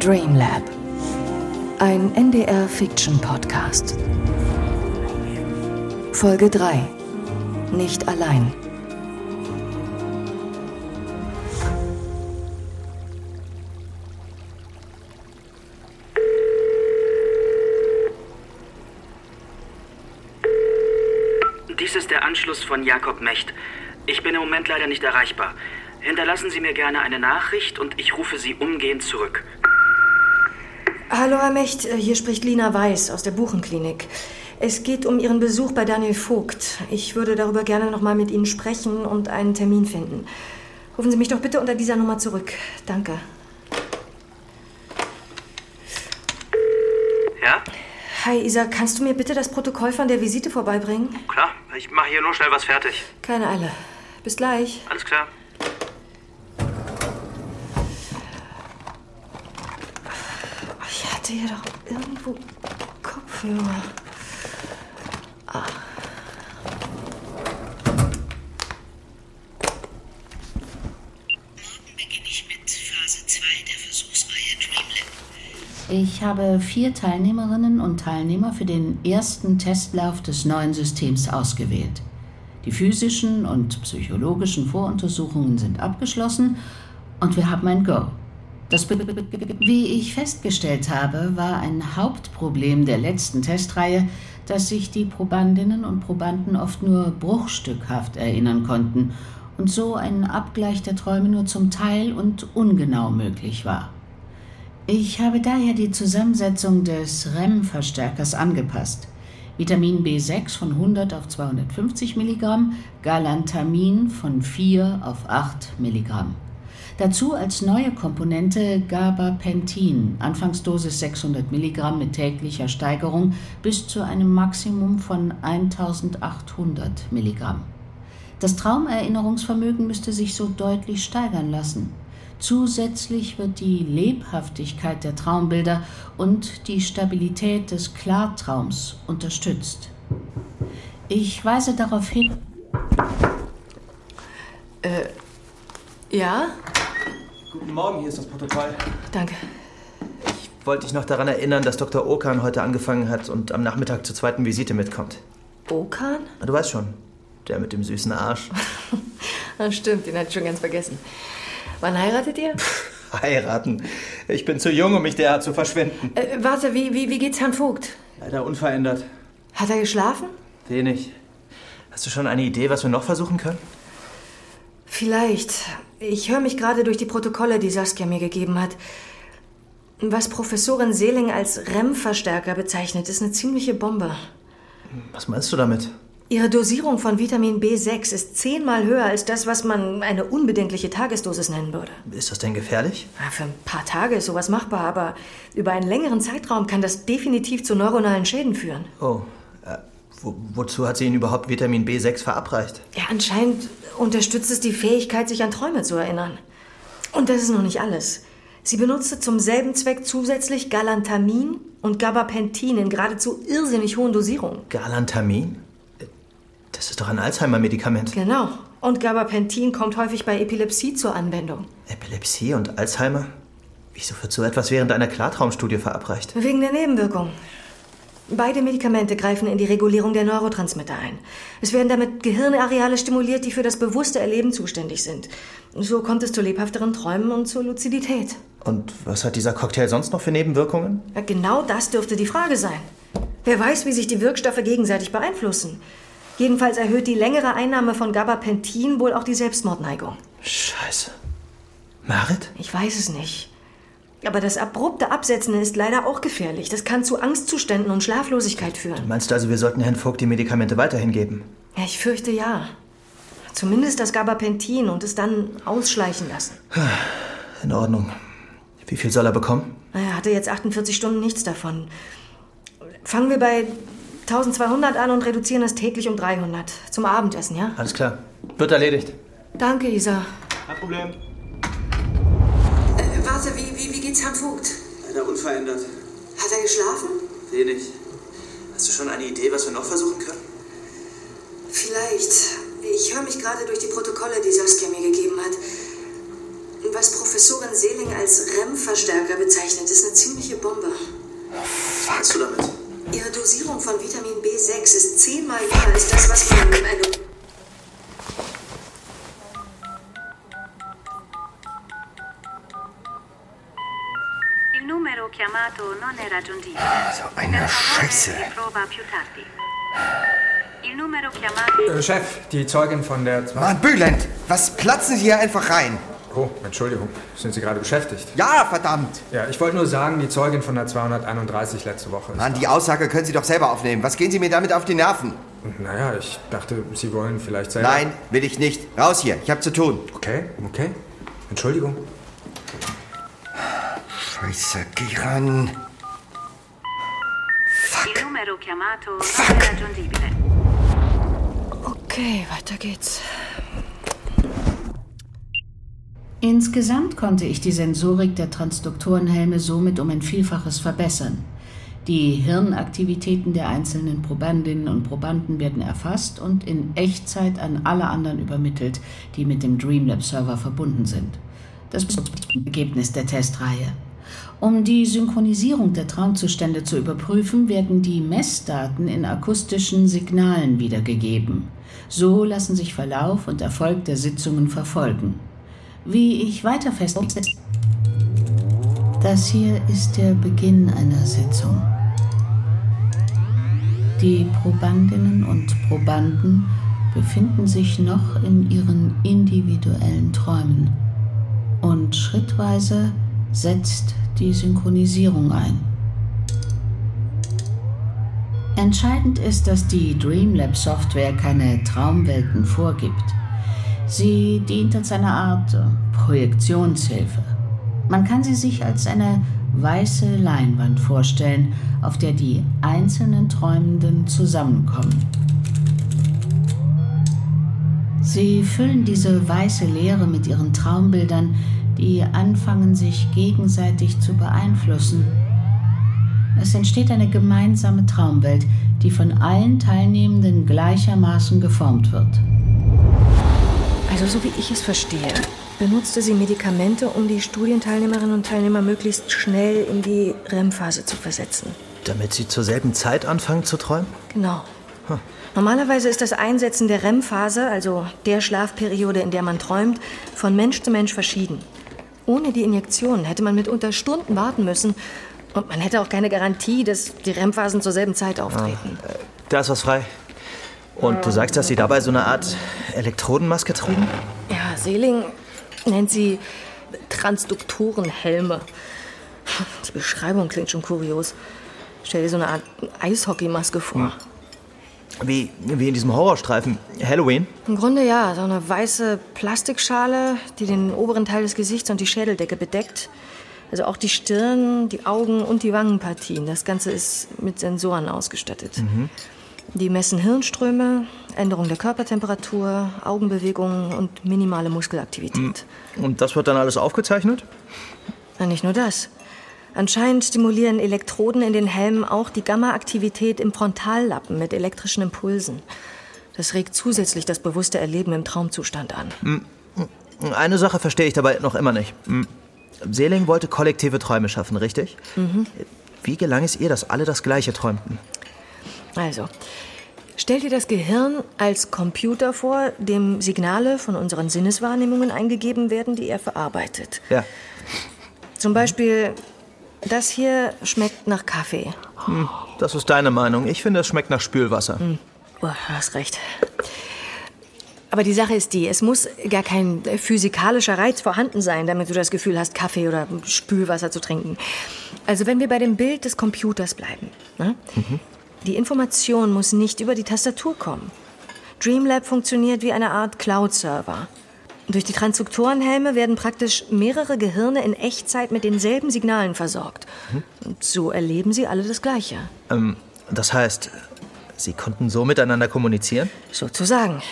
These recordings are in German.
Dreamlab. Ein NDR-Fiction-Podcast. Folge 3. Nicht allein. Dies ist der Anschluss von Jakob Mecht. Ich bin im Moment leider nicht erreichbar. Hinterlassen Sie mir gerne eine Nachricht und ich rufe Sie umgehend zurück. Hallo, Herr Mecht, äh, hier spricht Lina Weiß aus der Buchenklinik. Es geht um Ihren Besuch bei Daniel Vogt. Ich würde darüber gerne noch mal mit Ihnen sprechen und einen Termin finden. Rufen Sie mich doch bitte unter dieser Nummer zurück. Danke. Ja? Hi, Isa, kannst du mir bitte das Protokoll von der Visite vorbeibringen? Klar, ich mache hier nur schnell was fertig. Keine Eile. Bis gleich. Alles klar. Ich hatte hier doch irgendwo Kopfhörer. beginne ich mit Phase 2 der Versuchsreihe Dreamlab. Ich habe vier Teilnehmerinnen und Teilnehmer für den ersten Testlauf des neuen Systems ausgewählt. Die physischen und psychologischen Voruntersuchungen sind abgeschlossen und wir haben ein Go. Das, wie ich festgestellt habe, war ein Hauptproblem der letzten Testreihe, dass sich die Probandinnen und Probanden oft nur bruchstückhaft erinnern konnten und so ein Abgleich der Träume nur zum Teil und ungenau möglich war. Ich habe daher die Zusammensetzung des REM-Verstärkers angepasst. Vitamin B6 von 100 auf 250 Milligramm, Galantamin von 4 auf 8 Milligramm. Dazu als neue Komponente Gabapentin, Anfangsdosis 600 Milligramm mit täglicher Steigerung bis zu einem Maximum von 1800 Milligramm. Das Traumerinnerungsvermögen müsste sich so deutlich steigern lassen. Zusätzlich wird die Lebhaftigkeit der Traumbilder und die Stabilität des Klartraums unterstützt. Ich weise darauf hin, Ja? Guten Morgen, hier ist das Protokoll. Danke. Ich wollte dich noch daran erinnern, dass Dr. Okan heute angefangen hat und am Nachmittag zur zweiten Visite mitkommt. Okan? Du weißt schon, der mit dem süßen Arsch. Ah, stimmt, den hatte ich schon ganz vergessen. Wann heiratet ihr? Heiraten. Ich bin zu jung, um mich derart zu verschwenden. Äh, warte, wie, wie, wie geht's Herrn Vogt? Leider unverändert. Hat er geschlafen? Wenig. Hast du schon eine Idee, was wir noch versuchen können? Vielleicht. Ich höre mich gerade durch die Protokolle, die Saskia mir gegeben hat. Was Professorin Seeling als REM-Verstärker bezeichnet, ist eine ziemliche Bombe. Was meinst du damit? Ihre Dosierung von Vitamin B6 ist zehnmal höher als das, was man eine unbedenkliche Tagesdosis nennen würde. Ist das denn gefährlich? Für ein paar Tage ist sowas machbar, aber über einen längeren Zeitraum kann das definitiv zu neuronalen Schäden führen. Oh, wo, wozu hat sie Ihnen überhaupt Vitamin B6 verabreicht? Ja, anscheinend unterstützt es die Fähigkeit, sich an Träume zu erinnern. Und das ist noch nicht alles. Sie benutzte zum selben Zweck zusätzlich Galantamin und Gabapentin in geradezu irrsinnig hohen Dosierungen. Galantamin? Das ist doch ein Alzheimer-Medikament. Genau. Und Gabapentin kommt häufig bei Epilepsie zur Anwendung. Epilepsie und Alzheimer? Wieso wird so etwas während einer Klartraumstudie verabreicht? Wegen der Nebenwirkungen. Beide Medikamente greifen in die Regulierung der Neurotransmitter ein. Es werden damit Gehirnareale stimuliert, die für das bewusste Erleben zuständig sind. So kommt es zu lebhafteren Träumen und zur Luzidität. Und was hat dieser Cocktail sonst noch für Nebenwirkungen? Ja, genau das dürfte die Frage sein. Wer weiß, wie sich die Wirkstoffe gegenseitig beeinflussen. Jedenfalls erhöht die längere Einnahme von Gabapentin wohl auch die Selbstmordneigung. Scheiße. Marit? Ich weiß es nicht. Aber das abrupte Absetzen ist leider auch gefährlich. Das kann zu Angstzuständen und Schlaflosigkeit führen. Meinst du also, wir sollten Herrn Vogt die Medikamente weiterhin geben? Ja, ich fürchte ja. Zumindest das Gabapentin und es dann ausschleichen lassen. In Ordnung. Wie viel soll er bekommen? Er hatte jetzt 48 Stunden nichts davon. Fangen wir bei 1200 an und reduzieren es täglich um 300. Zum Abendessen, ja? Alles klar. Wird erledigt. Danke, Isa. Kein Problem. Äh, warte, wie, wie, wie geht's Herrn Vogt? Leider unverändert. Hat er geschlafen? Wenig. Hast du schon eine Idee, was wir noch versuchen können? Vielleicht. Ich höre mich gerade durch die Protokolle, die Saskia mir gegeben hat. Was Professorin Seeling als REM-Verstärker bezeichnet, ist eine ziemliche Bombe. Was meinst du damit? Ihre Dosierung von Vitamin B6 ist zehnmal höher als das, was man in einem So eine Per favore, Scheiße. Äh, Chef, die Zeugin von der... Zwei Mann, Bülent, was platzen Sie hier einfach rein? oh, Entschuldigung. Sind Sie gerade beschäftigt? Ja, verdammt. Ja, ich wollte nur sagen, die Zeugin von der 231 letzte Woche ist... Mann, die Aussage können Sie doch selber aufnehmen. Was gehen Sie mir damit auf die Nerven? Naja, ich dachte, Sie wollen vielleicht selber... Nein, will ich nicht. Raus hier, ich hab zu tun. Okay, okay. Entschuldigung. Scheiße, geh ran. È raggiungibile. Okay, weiter geht's. Insgesamt konnte ich die Sensorik der Transduktorenhelme somit um ein Vielfaches verbessern. Die Hirnaktivitäten der einzelnen Probandinnen und Probanden werden erfasst und in Echtzeit an alle anderen übermittelt, die mit dem Dreamlab-Server verbunden sind. Das ist das Ergebnis der Testreihe. Um die Synchronisierung der Traumzustände zu überprüfen, werden die Messdaten in akustischen Signalen wiedergegeben. So lassen sich Verlauf und Erfolg der Sitzungen verfolgen. Wie ich weiter feststelle, das hier ist der Beginn einer Sitzung. Die Probandinnen und Probanden befinden sich noch in ihren individuellen Träumen und schrittweise setzt die Synchronisierung ein. Entscheidend ist, dass die Dreamlab-Software keine Traumwelten vorgibt. Sie dient als eine Art Projektionshilfe. Man kann sie sich als eine weiße Leinwand vorstellen, auf der die einzelnen Träumenden zusammenkommen. Sie füllen diese weiße Leere mit ihren Traumbildern, die anfangen sich gegenseitig zu beeinflussen. Es entsteht eine gemeinsame Traumwelt, die von allen Teilnehmenden gleichermaßen geformt wird. Also, so wie ich es verstehe, benutzte sie Medikamente, um die Studienteilnehmerinnen und Teilnehmer möglichst schnell in die REM-Phase zu versetzen. Damit sie zur selben Zeit anfangen zu träumen? Genau. Normalerweise ist das Einsetzen der REM-Phase, also der Schlafperiode, in der man träumt, von Mensch zu Mensch verschieden. Ohne die Injektion hätte man mitunter Stunden warten müssen und man hätte auch keine Garantie, dass die REM-Phasen zur selben Zeit auftreten. Da ist was frei. Und du sagst, dass sie dabei so eine Art Elektrodenmaske trugen? Ja, Seeling nennt sie Transduktorenhelme. Die Beschreibung klingt schon kurios. Stell dir so eine Art Eishockeymaske vor. Wie, wie in diesem Horrorstreifen Halloween? Im Grunde ja, so eine weiße Plastikschale, die den oberen Teil des Gesichts und die Schädeldecke bedeckt. Also auch die Stirn, die Augen und die Wangenpartien. Das Ganze ist mit Sensoren ausgestattet. Die messen Hirnströme, Änderung der Körpertemperatur, Augenbewegungen und minimale Muskelaktivität. Und das wird dann alles aufgezeichnet? Na, nicht nur das. Anscheinend stimulieren Elektroden in den Helmen auch die Gamma-Aktivität im Frontallappen mit elektrischen Impulsen. Das regt zusätzlich das bewusste Erleben im Traumzustand an. Eine Sache verstehe ich dabei noch immer nicht. Hm. Seeling wollte kollektive Träume schaffen, richtig? Wie gelang es ihr, dass alle das Gleiche träumten? Also, stell dir das Gehirn als Computer vor, dem Signale von unseren Sinneswahrnehmungen eingegeben werden, die er verarbeitet. Ja. Zum Beispiel, das hier schmeckt nach Kaffee. Das ist deine Meinung. Ich finde, es schmeckt nach Spülwasser. Oh, du hast recht. Aber die Sache ist die, es muss gar kein äh, physikalischer Reiz vorhanden sein, damit du das Gefühl hast, Kaffee oder Spülwasser zu trinken. Also wenn wir bei dem Bild des Computers bleiben. Ne? Die Information muss nicht über die Tastatur kommen. Dreamlab funktioniert wie eine Art Cloud-Server. Durch die Transduktorenhelme werden praktisch mehrere Gehirne in Echtzeit mit denselben Signalen versorgt. Und so erleben sie alle das Gleiche. Ähm, das heißt, sie konnten so miteinander kommunizieren? Sozusagen.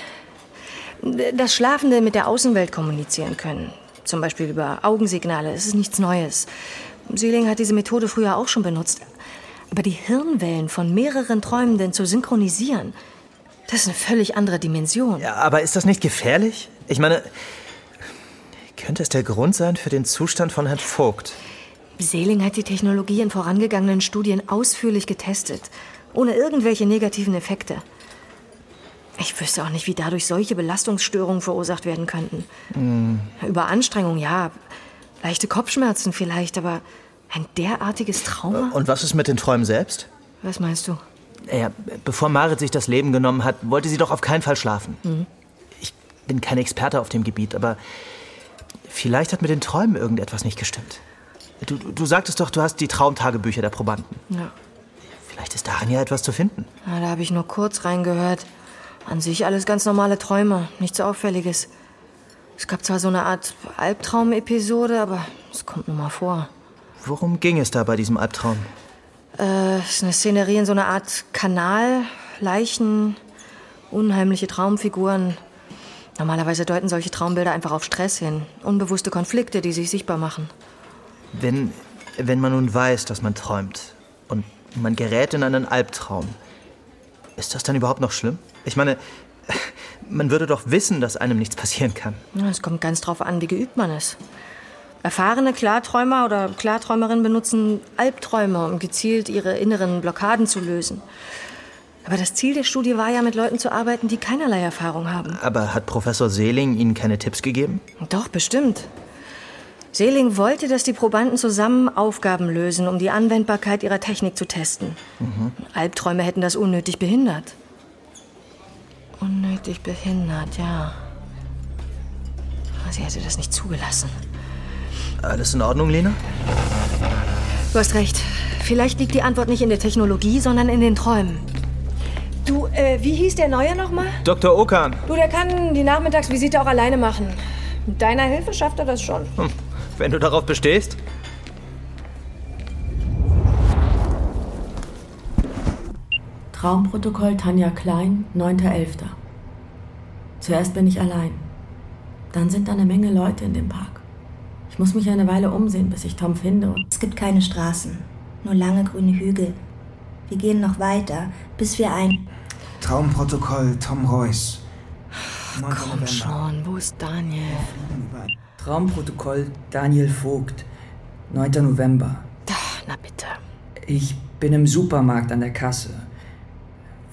Dass Schlafende mit der Außenwelt kommunizieren können. Zum Beispiel über Augensignale. Es ist nichts Neues. Seeling hat diese Methode früher auch schon benutzt. Aber die Hirnwellen von mehreren Träumenden zu synchronisieren, das ist eine völlig andere Dimension. Ja, aber ist das nicht gefährlich? Ich meine, Könnte es der Grund sein für den Zustand von Herrn Vogt? Seeling hat die Technologie in vorangegangenen Studien ausführlich getestet, ohne irgendwelche negativen Effekte. Ich wüsste auch nicht, wie dadurch solche Belastungsstörungen verursacht werden könnten. Überanstrengung, ja. Leichte Kopfschmerzen vielleicht, aber ein derartiges Trauma? Und was ist mit den Träumen selbst? Was meinst du? Naja, bevor Marit sich das Leben genommen hat, wollte sie doch auf keinen Fall schlafen. Mhm. Ich bin kein Experte auf dem Gebiet, aber vielleicht hat mit den Träumen irgendetwas nicht gestimmt. Du, du sagtest doch, du hast die Traumtagebücher der Probanden. Ja. Vielleicht ist darin ja etwas zu finden. Na, da habe ich nur kurz reingehört. An sich alles ganz normale Träume, nichts Auffälliges. Es gab zwar so eine Art Albtraumepisode, aber es kommt nur mal vor. Worum ging es da bei diesem Albtraum? Äh, ist eine Szenerie in so einer Art Kanal, Leichen, unheimliche Traumfiguren. Normalerweise deuten solche Traumbilder einfach auf Stress hin. Unbewusste Konflikte, die sich sichtbar machen. Wenn, wenn man nun weiß, dass man träumt und man gerät in einen Albtraum, ist das dann überhaupt noch schlimm? Ich meine, man würde doch wissen, dass einem nichts passieren kann. Es kommt ganz drauf an, wie geübt man ist. Erfahrene Klarträumer oder Klarträumerinnen benutzen Albträume, um gezielt ihre inneren Blockaden zu lösen. Aber das Ziel der Studie war ja, mit Leuten zu arbeiten, die keinerlei Erfahrung haben. Aber hat Professor Seeling Ihnen keine Tipps gegeben? Doch, bestimmt. Seeling wollte, dass die Probanden zusammen Aufgaben lösen, um die Anwendbarkeit ihrer Technik zu testen. Albträume hätten das unnötig behindert. Unnötig behindert, ja. Sie hätte das nicht zugelassen. Alles in Ordnung, Lena? Du hast recht. Vielleicht liegt die Antwort nicht in der Technologie, sondern in den Träumen. Du, äh, wie hieß der Neue nochmal? Dr. Okan. Du, der kann die Nachmittagsvisite auch alleine machen. Mit deiner Hilfe schafft er das schon. Hm, wenn du darauf bestehst. Traumprotokoll Tanja Klein, 9.11. Zuerst bin ich allein. Dann sind da eine Menge Leute in dem Park. Ich muss mich eine Weile umsehen, bis ich Tom finde. Und Es gibt keine Straßen, nur lange grüne Hügel. Wir gehen noch weiter, bis wir ein. Traumprotokoll Tom Royce. 9. Komm schon, wo ist Daniel? Traumprotokoll Daniel Vogt, 9. November. Na bitte. Ich bin im Supermarkt an der Kasse.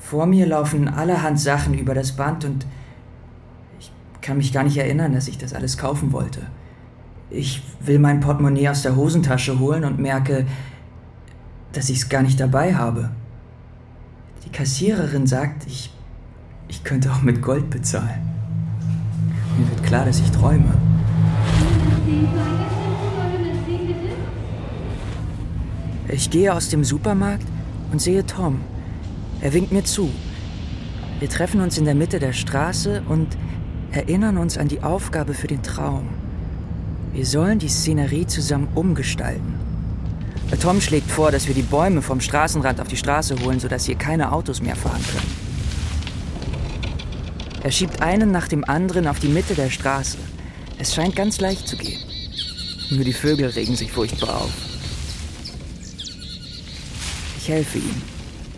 Vor mir laufen allerhand Sachen über das Band und ich kann mich gar nicht erinnern, dass ich das alles kaufen wollte. Ich will mein Portemonnaie aus der Hosentasche holen und merke, dass ich es gar nicht dabei habe. Die Kassiererin sagt, ich, ich könnte auch mit Gold bezahlen. Mir wird klar, dass ich träume. Ich gehe aus dem Supermarkt und sehe Tom. Er winkt mir zu. Wir treffen uns in der Mitte der Straße und erinnern uns an die Aufgabe für den Traum. Wir sollen die Szenerie zusammen umgestalten. Tom schlägt vor, dass wir die Bäume vom Straßenrand auf die Straße holen, sodass hier keine Autos mehr fahren können. Er schiebt einen nach dem anderen auf die Mitte der Straße. Es scheint ganz leicht zu gehen. Nur die Vögel regen sich furchtbar auf. Ich helfe ihm,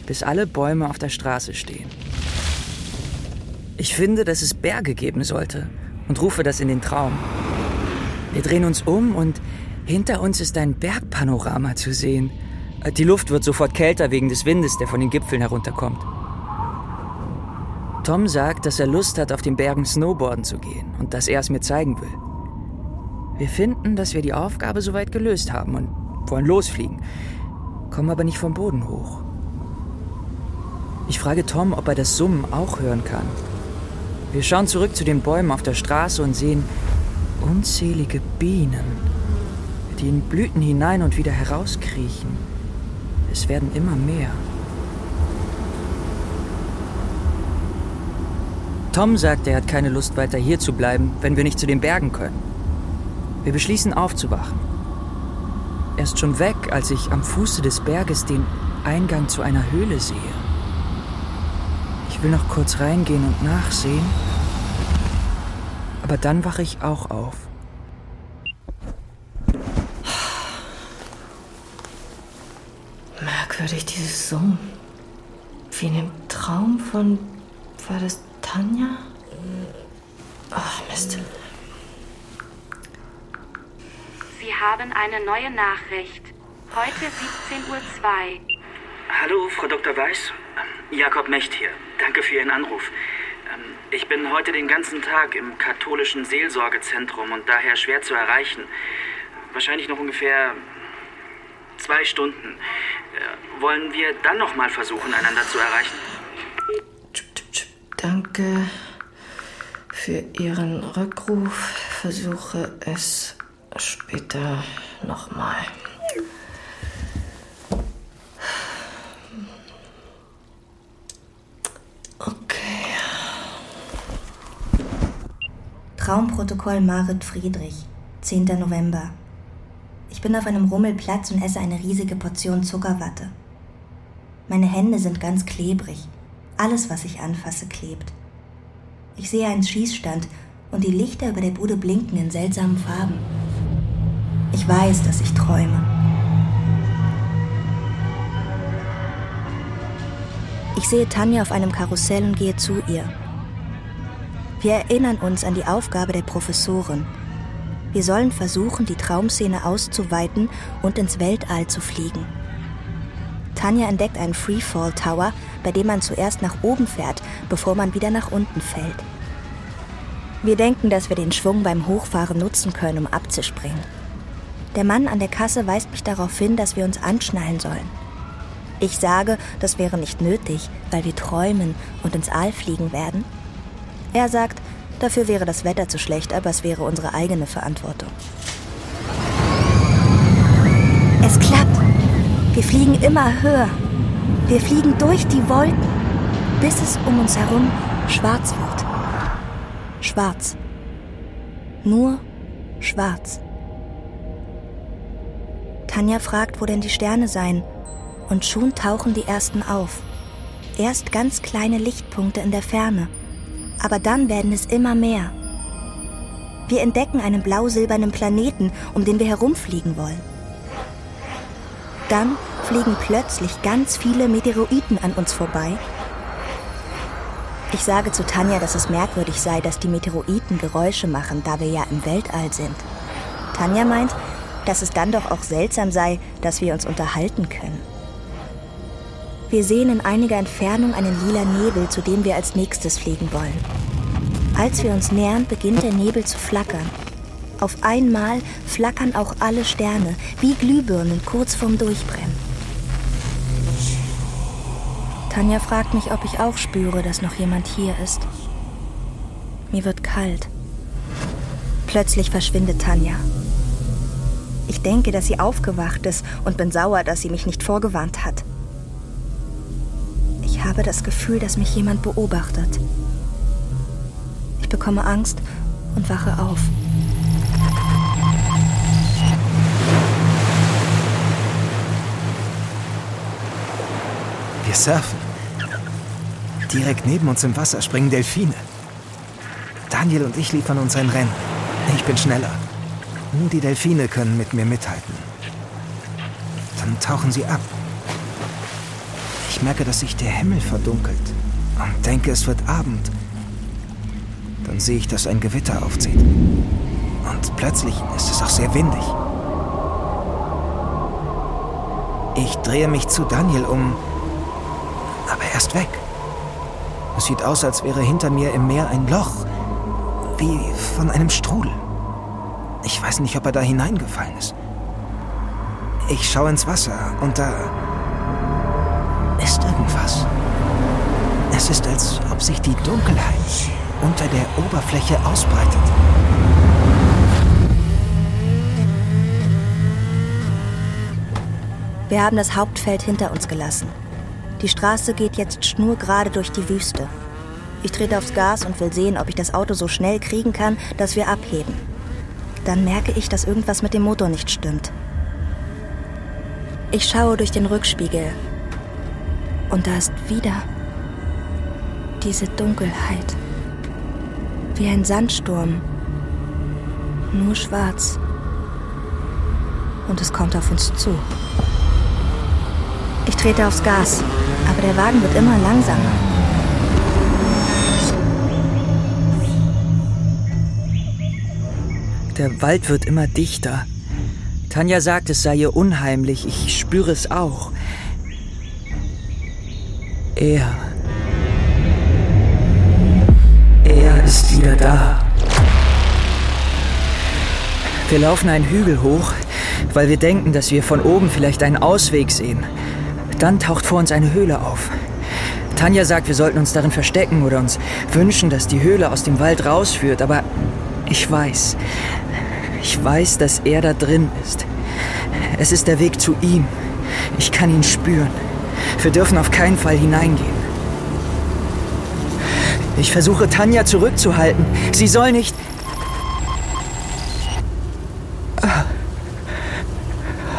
bis alle Bäume auf der Straße stehen. Ich finde, dass es Berge geben sollte und rufe das in den Traum. Wir drehen uns um und hinter uns ist ein Bergpanorama zu sehen. Die Luft wird sofort kälter wegen des Windes, der von den Gipfeln herunterkommt. Tom sagt, dass er Lust hat, auf den Bergen Snowboarden zu gehen und dass er es mir zeigen will. Wir finden, dass wir die Aufgabe soweit gelöst haben und wollen losfliegen, kommen aber nicht vom Boden hoch. Ich frage Tom, ob er das Summen auch hören kann. Wir schauen zurück zu den Bäumen auf der Straße und sehen unzählige Bienen, die in Blüten hinein und wieder herauskriechen. Es werden immer mehr. Tom sagt, er hat keine Lust weiter hier zu bleiben, wenn wir nicht zu den Bergen können. Wir beschließen aufzuwachen. Er ist schon weg, als ich am Fuße des Berges den Eingang zu einer Höhle sehe. Ich will noch kurz reingehen und nachsehen, aber dann wache ich auch auf. Merkwürdig, dieses Summen. Wie in dem Traum von. War das Tanja? Ach, Mist. Sie haben eine neue Nachricht. Heute 17.02 Uhr. Hallo, Frau Dr. Weiß. Jakob Mecht hier. Danke für Ihren Anruf. Ich bin heute den ganzen Tag im katholischen Seelsorgezentrum und daher schwer zu erreichen. Wahrscheinlich noch ungefähr zwei Stunden. Äh, Wollen wir dann noch mal versuchen, einander zu erreichen? Danke für Ihren Rückruf. Versuche es später nochmal. Traumprotokoll Marit Friedrich, 10. November. Ich bin auf einem Rummelplatz und esse eine riesige Portion Zuckerwatte. Meine Hände sind ganz klebrig. Alles, was ich anfasse, klebt. Ich sehe einen Schießstand und die Lichter über der Bude blinken in seltsamen Farben. Ich weiß, dass ich träume. Ich sehe Tanja auf einem Karussell und gehe zu ihr. Wir erinnern uns an die Aufgabe der Professorin. Wir sollen versuchen, die Traumszene auszuweiten und ins Weltall zu fliegen. Tanja entdeckt einen Freefall Tower, bei dem man zuerst nach oben fährt, bevor man wieder nach unten fällt. Wir denken, dass wir den Schwung beim Hochfahren nutzen können, um abzuspringen. Der Mann an der Kasse weist mich darauf hin, dass wir uns anschnallen sollen. Ich sage, das wäre nicht nötig, weil wir träumen und ins All fliegen werden. Er sagt, dafür wäre das Wetter zu schlecht, aber es wäre unsere eigene Verantwortung. Es klappt. Wir fliegen immer höher. Wir fliegen durch die Wolken, bis es um uns herum schwarz wird. Schwarz. Nur schwarz. Tanja fragt, wo denn die Sterne seien, und schon tauchen die ersten auf. Erst ganz kleine Lichtpunkte in der Ferne, aber dann werden es immer mehr. Wir entdecken einen blau-silbernen Planeten, um den wir herumfliegen wollen. Dann fliegen plötzlich ganz viele Meteoroiden an uns vorbei. Ich sage zu Tanja, dass es merkwürdig sei, dass die Meteoroiden Geräusche machen, da wir ja im Weltall sind. Tanja meint, dass es dann doch auch seltsam sei, dass wir uns unterhalten können. Wir sehen in einiger Entfernung einen lila Nebel, zu dem wir als nächstes fliegen wollen. Als wir uns nähern, beginnt der Nebel zu flackern. Auf einmal flackern auch alle Sterne, wie Glühbirnen kurz vorm Durchbrennen. Tanja fragt mich, ob ich auch spüre, dass noch jemand hier ist. Mir wird kalt. Plötzlich verschwindet Tanja. Ich denke, dass sie aufgewacht ist und bin sauer, dass sie mich nicht vorgewarnt hat. Habe das Gefühl, dass mich jemand beobachtet. Ich bekomme Angst und wache auf. Wir surfen. Direkt neben uns im Wasser springen Delfine. Daniel und ich liefern uns ein Rennen. Ich bin schneller. Nur die Delfine können mit mir mithalten. Dann tauchen sie ab. Ich merke, dass sich der Himmel verdunkelt und denke, es wird Abend. Dann sehe ich, dass ein Gewitter aufzieht. Und plötzlich ist es auch sehr windig. Ich drehe mich zu Daniel um, aber er ist weg. Es sieht aus, als wäre hinter mir im Meer ein Loch, wie von einem Strudel. Ich weiß nicht, ob er da hineingefallen ist. Ich schaue ins Wasser und da ist irgendwas. Es ist, als ob sich die Dunkelheit unter der Oberfläche ausbreitet. Wir haben das Hauptfeld hinter uns gelassen. Die Straße geht jetzt schnurgerade durch die Wüste. Ich trete aufs Gas und will sehen, ob ich das Auto so schnell kriegen kann, dass wir abheben. Dann merke ich, dass irgendwas mit dem Motor nicht stimmt. Ich schaue durch den Rückspiegel. Und da ist wieder diese Dunkelheit. Wie ein Sandsturm. Nur schwarz. Und es kommt auf uns zu. Ich trete aufs Gas, aber der Wagen wird immer langsamer. Der Wald wird immer dichter. Tanja sagt, es sei ihr unheimlich. Ich spüre es auch. Er. Er ist wieder da. Wir laufen einen Hügel hoch, weil wir denken, dass wir von oben vielleicht einen Ausweg sehen. Dann taucht vor uns eine Höhle auf. Tanja sagt, wir sollten uns darin verstecken oder uns wünschen, dass die Höhle aus dem Wald rausführt, aber ich weiß, ich weiß, dass er da drin ist. Es ist der Weg zu ihm. Ich kann ihn spüren. Wir dürfen auf keinen Fall hineingehen. Ich versuche Tanja zurückzuhalten. Sie soll nicht.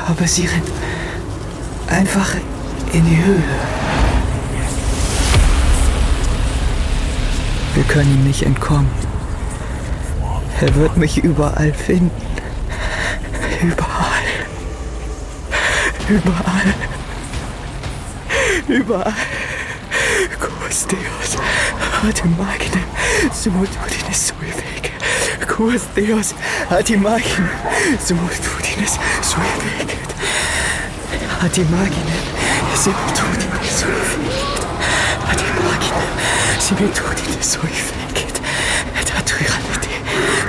Aber sie rennt einfach in die Höhle. Wir können ihm nicht entkommen. Er wird mich überall finden. Überall. Überall. Überall. Quos Deus, ad magnem simultudinis sui vec. Quos Deus, ad magnem simultudinis sui vecet. Ad magnem simultudinis sui vecet. Ad magnem simultudinis sui vecet. Et ad tyranite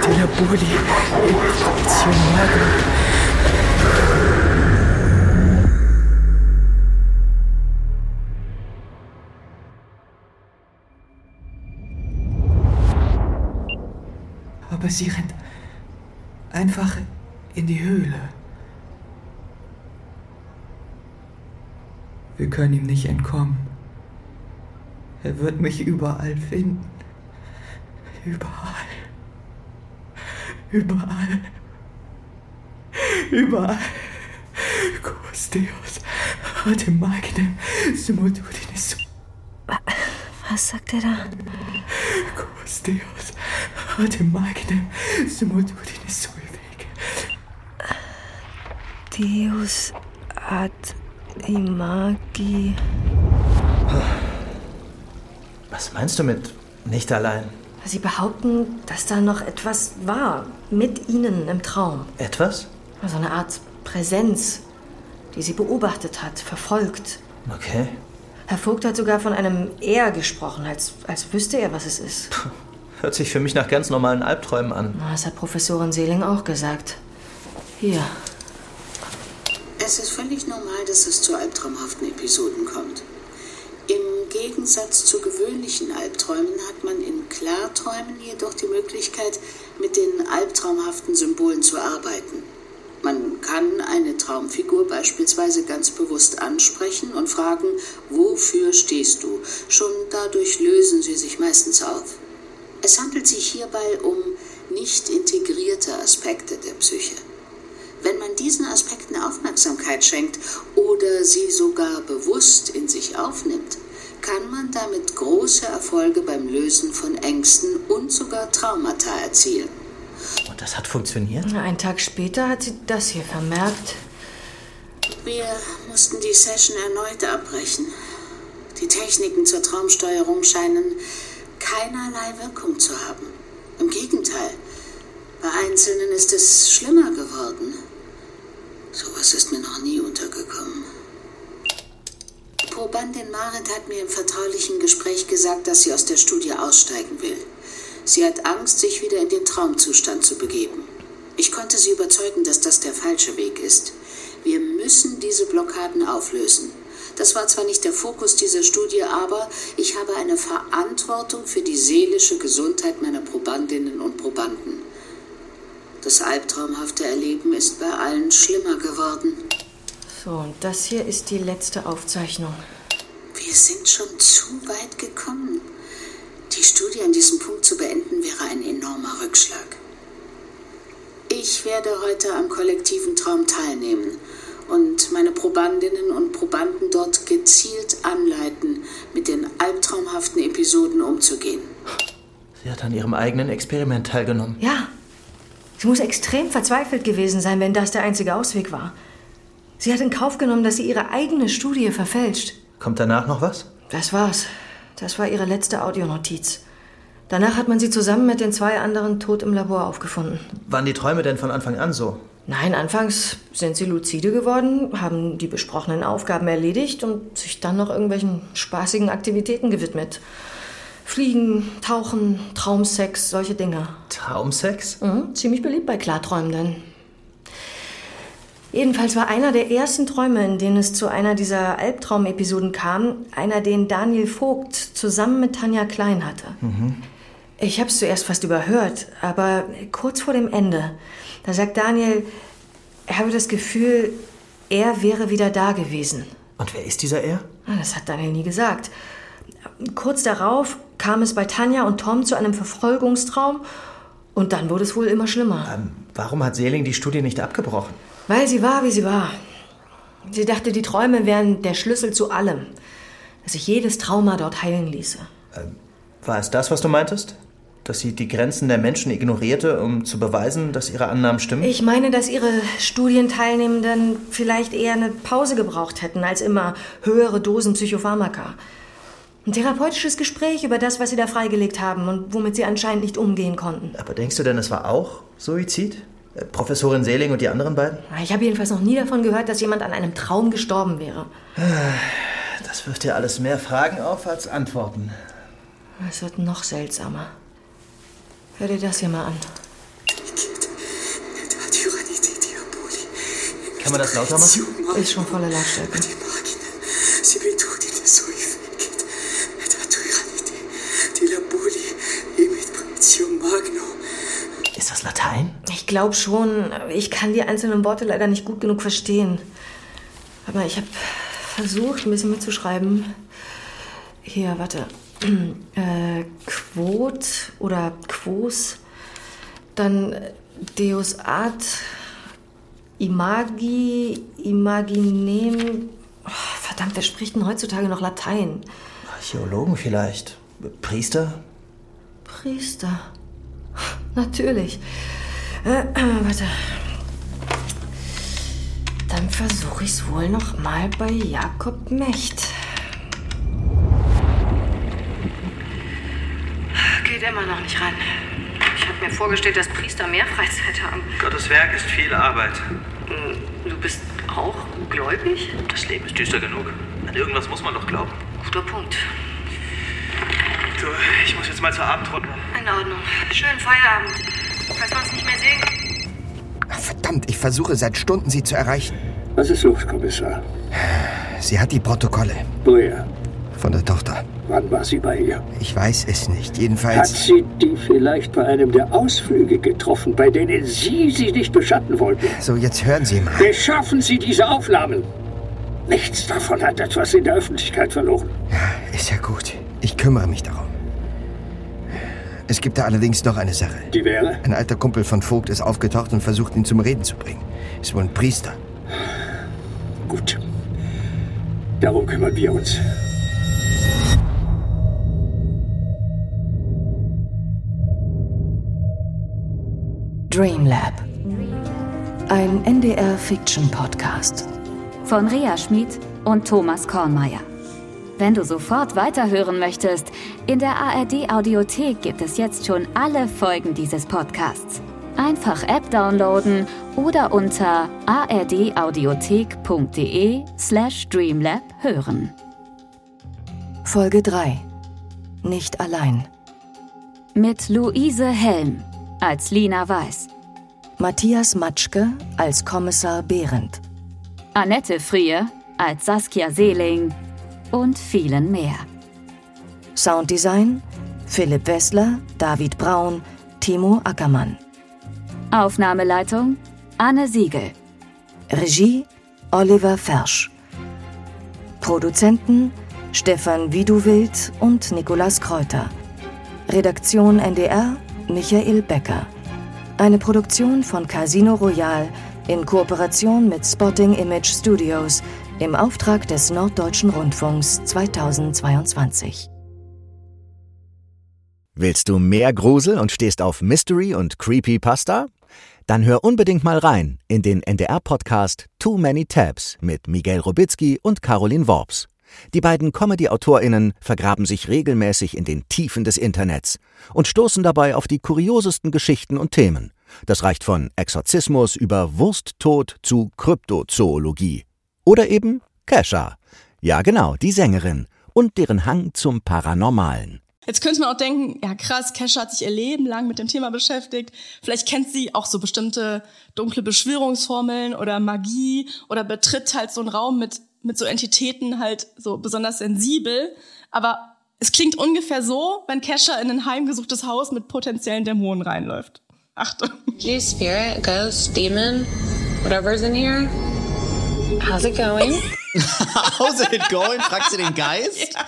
de la bulli infectionarum. Aber sie rennt einfach in die Höhle. Wir können ihm nicht entkommen. Er wird mich überall finden. Überall. Überall. Überall. Quos Deus, ad magnem simultudinis. Was sagt er da? Quos Deus, ad magnem simultudinis sui vec. Deus ad imagi. Was meinst du mit nicht allein? Sie behaupten, dass da noch etwas war mit Ihnen im Traum. Etwas? So eine Art Präsenz, die Sie beobachtet hat, verfolgt. Okay. Herr Vogt hat sogar von einem Er gesprochen, als, als wüsste er, was es ist. Hört sich für mich nach ganz normalen Albträumen an. Na, Das hat Professorin Seeling auch gesagt. Hier. Es ist völlig normal, dass es zu albtraumhaften Episoden kommt. Im Gegensatz zu gewöhnlichen Albträumen hat man in Klarträumen jedoch die Möglichkeit, mit den albtraumhaften Symbolen zu arbeiten. Man kann eine Traumfigur beispielsweise ganz bewusst ansprechen und fragen, wofür stehst du? Schon dadurch lösen sie sich meistens auf. Es handelt sich hierbei um nicht integrierte Aspekte der Psyche. Wenn man diesen Aspekten Aufmerksamkeit schenkt oder sie sogar bewusst in sich aufnimmt, kann man damit große Erfolge beim Lösen von Ängsten und sogar Traumata erzielen. Und das hat funktioniert? Einen Tag später hat sie das hier vermerkt. Wir mussten die Session erneut abbrechen. Die Techniken zur Traumsteuerung scheinen keinerlei Wirkung zu haben. Im Gegenteil, bei Einzelnen ist es schlimmer geworden. Sowas ist mir noch nie untergekommen. Probandin Marit hat mir im vertraulichen Gespräch gesagt, dass sie aus der Studie aussteigen will. Sie hat Angst, sich wieder in den Traumzustand zu begeben. Ich konnte sie überzeugen, dass das der falsche Weg ist. Wir müssen diese Blockaden auflösen. Das war zwar nicht der Fokus dieser Studie, aber ich habe eine Verantwortung für die seelische Gesundheit meiner Probandinnen und Probanden. Das albtraumhafte Erleben ist bei allen schlimmer geworden. So, und das hier ist die letzte Aufzeichnung. Wir sind schon zu weit gekommen. Die Studie an diesem Punkt zu beenden wäre ein enormer Rückschlag. Ich werde heute am kollektiven Traum teilnehmen und meine Probandinnen und Probanden dort gezielt anleiten, mit den albtraumhaften Episoden umzugehen. Sie hat an ihrem eigenen Experiment teilgenommen. Ja. Sie muss extrem verzweifelt gewesen sein, wenn das der einzige Ausweg war. Sie hat in Kauf genommen, dass sie ihre eigene Studie verfälscht. Kommt danach noch was? Das war's. Das war ihre letzte Audionotiz. Danach hat man sie zusammen mit den zwei anderen tot im Labor aufgefunden. Waren die Träume denn von Anfang an so? Nein, anfangs sind sie lucide geworden, haben die besprochenen Aufgaben erledigt und sich dann noch irgendwelchen spaßigen Aktivitäten gewidmet. Fliegen, Tauchen, Traumsex, solche Dinge. Traumsex? Mhm, ziemlich beliebt bei Klarträumenden. Jedenfalls war einer der ersten Träume, in denen es zu einer dieser Albtraumepisoden kam, einer, den Daniel Vogt zusammen mit Tanja Klein hatte. Mhm. Ich habe es zuerst fast überhört, aber kurz vor dem Ende, da sagt Daniel, er habe das Gefühl, er wäre wieder da gewesen. Und wer ist dieser er? Ah, Das hat Daniel nie gesagt. Kurz darauf kam es bei Tanja und Tom zu einem Verfolgungstraum und dann wurde es wohl immer schlimmer. Ähm, warum hat Seeling die Studie nicht abgebrochen? Weil sie war, wie sie war. Sie dachte, die Träume wären der Schlüssel zu allem, dass sich jedes Trauma dort heilen ließe. War es das, was du meintest? Dass sie die Grenzen der Menschen ignorierte, um zu beweisen, dass ihre Annahmen stimmen? Ich meine, dass ihre Studienteilnehmenden vielleicht eher eine Pause gebraucht hätten, als immer höhere Dosen Psychopharmaka. Ein therapeutisches Gespräch über das, was sie da freigelegt haben und womit sie anscheinend nicht umgehen konnten. Aber denkst du denn, es war auch Suizid? Äh, Professorin Seeling und die anderen beiden? Ich habe jedenfalls noch nie davon gehört, dass jemand an einem Traum gestorben wäre. Das wirft dir alles mehr Fragen auf als Antworten. Es wird noch seltsamer. Hör dir das hier mal an. Kann man das lauter machen? Ist schon voller Lautstärke. Ist das Latein? Ich glaube schon. Ich kann die einzelnen Worte leider nicht gut genug verstehen. Aber ich habe versucht, ein bisschen mitzuschreiben. Hier, warte. Äh, Quot oder Quos. Dann Deus ad imagi, imaginem. Oh, verdammt, wer spricht denn heutzutage noch Latein? Archäologen vielleicht? Priester? Priester. Natürlich. Äh, äh, warte. Dann versuche ich es wohl noch mal bei Jakob Mecht. Geht immer noch nicht ran. Ich habe mir vorgestellt, dass Priester mehr Freizeit haben. Gottes Werk ist viel Arbeit. Du bist auch gläubig? Das Leben ist düster genug. An irgendwas muss man doch glauben. Guter Punkt. Du, ich muss jetzt mal zur Abendrunde. In Ordnung. Schönen Feierabend. Falls wir uns nicht mehr sehen. Ach, verdammt, ich versuche seit Stunden, Sie zu erreichen. Was ist los, Kommissar? Sie hat die Protokolle Woher? Von der Tochter. Wann war sie bei ihr? Ich weiß es nicht. Hat Jedenfalls. sie die vielleicht bei einem der Ausflüge getroffen, bei denen Sie sie nicht beschatten wollten? So, jetzt hören Sie mal. Beschaffen Sie diese Aufnahmen! Nichts davon hat etwas in der Öffentlichkeit verloren. Ist ja gut. Ich kümmere mich darum. Es gibt da allerdings noch eine Sache. Die wäre? Ein alter Kumpel von Vogt ist aufgetaucht und versucht, ihn zum Reden zu bringen. Ist wohl ein Priester. Gut. Darum kümmern wir uns. Dreamlab. Ein NDR-Fiction-Podcast. Von Rea Schmid und Thomas Kornmeier. Wenn du sofort weiterhören möchtest, in der ARD-Audiothek gibt es jetzt schon alle Folgen dieses Podcasts. Einfach App downloaden oder unter ardaudiothek.de slash dreamlab hören. Folge 3. Nicht allein. Mit Luise Helm als Lina Weiß. Matthias Matschke als Kommissar Behrendt. Annette Frier als Saskia Seeling und vielen mehr. Sounddesign Philipp Wessler, David Braun, Timo Ackermann. Aufnahmeleitung Anne Siegel. Regie Oliver Fersch. Produzenten Stefan Widuwild und Nikolas Kräuter. Redaktion NDR Michael Becker. Eine Produktion von Casino Royal in Kooperation mit Spotting Image Studios im Auftrag des Norddeutschen Rundfunks 2022. Willst du mehr Grusel und stehst auf Mystery und Creepypasta? Dann hör unbedingt mal rein in den NDR-Podcast Too Many Tabs mit Miguel Robitzky und Caroline Worps. Die beiden Comedy-AutorInnen vergraben sich regelmäßig in den Tiefen des Internets und stoßen dabei auf die kuriosesten Geschichten und Themen Das reicht von Exorzismus über Wursttod zu Kryptozoologie. Oder eben Kesha. Ja, genau, die Sängerin und deren Hang zum Paranormalen. Jetzt könnte man auch denken, ja krass, Kesha hat sich ihr Leben lang mit dem Thema beschäftigt. Vielleicht kennt sie auch so bestimmte dunkle Beschwörungsformeln oder Magie oder betritt halt so einen Raum mit, mit so Entitäten halt so besonders sensibel. Aber es klingt ungefähr so, wenn Kesha in ein heimgesuchtes Haus mit potenziellen Dämonen reinläuft. Achtung. You spirit, ghost, demon, whatever's in here. How's it going? How's it going? Fragt sie den Geist?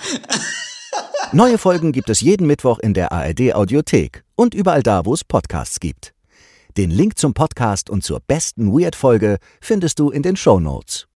Ja. Neue Folgen gibt es jeden Mittwoch in der ARD Audiothek und überall da, wo es Podcasts gibt. Den Link zum Podcast und zur besten Weird-Folge findest du in den Show Notes.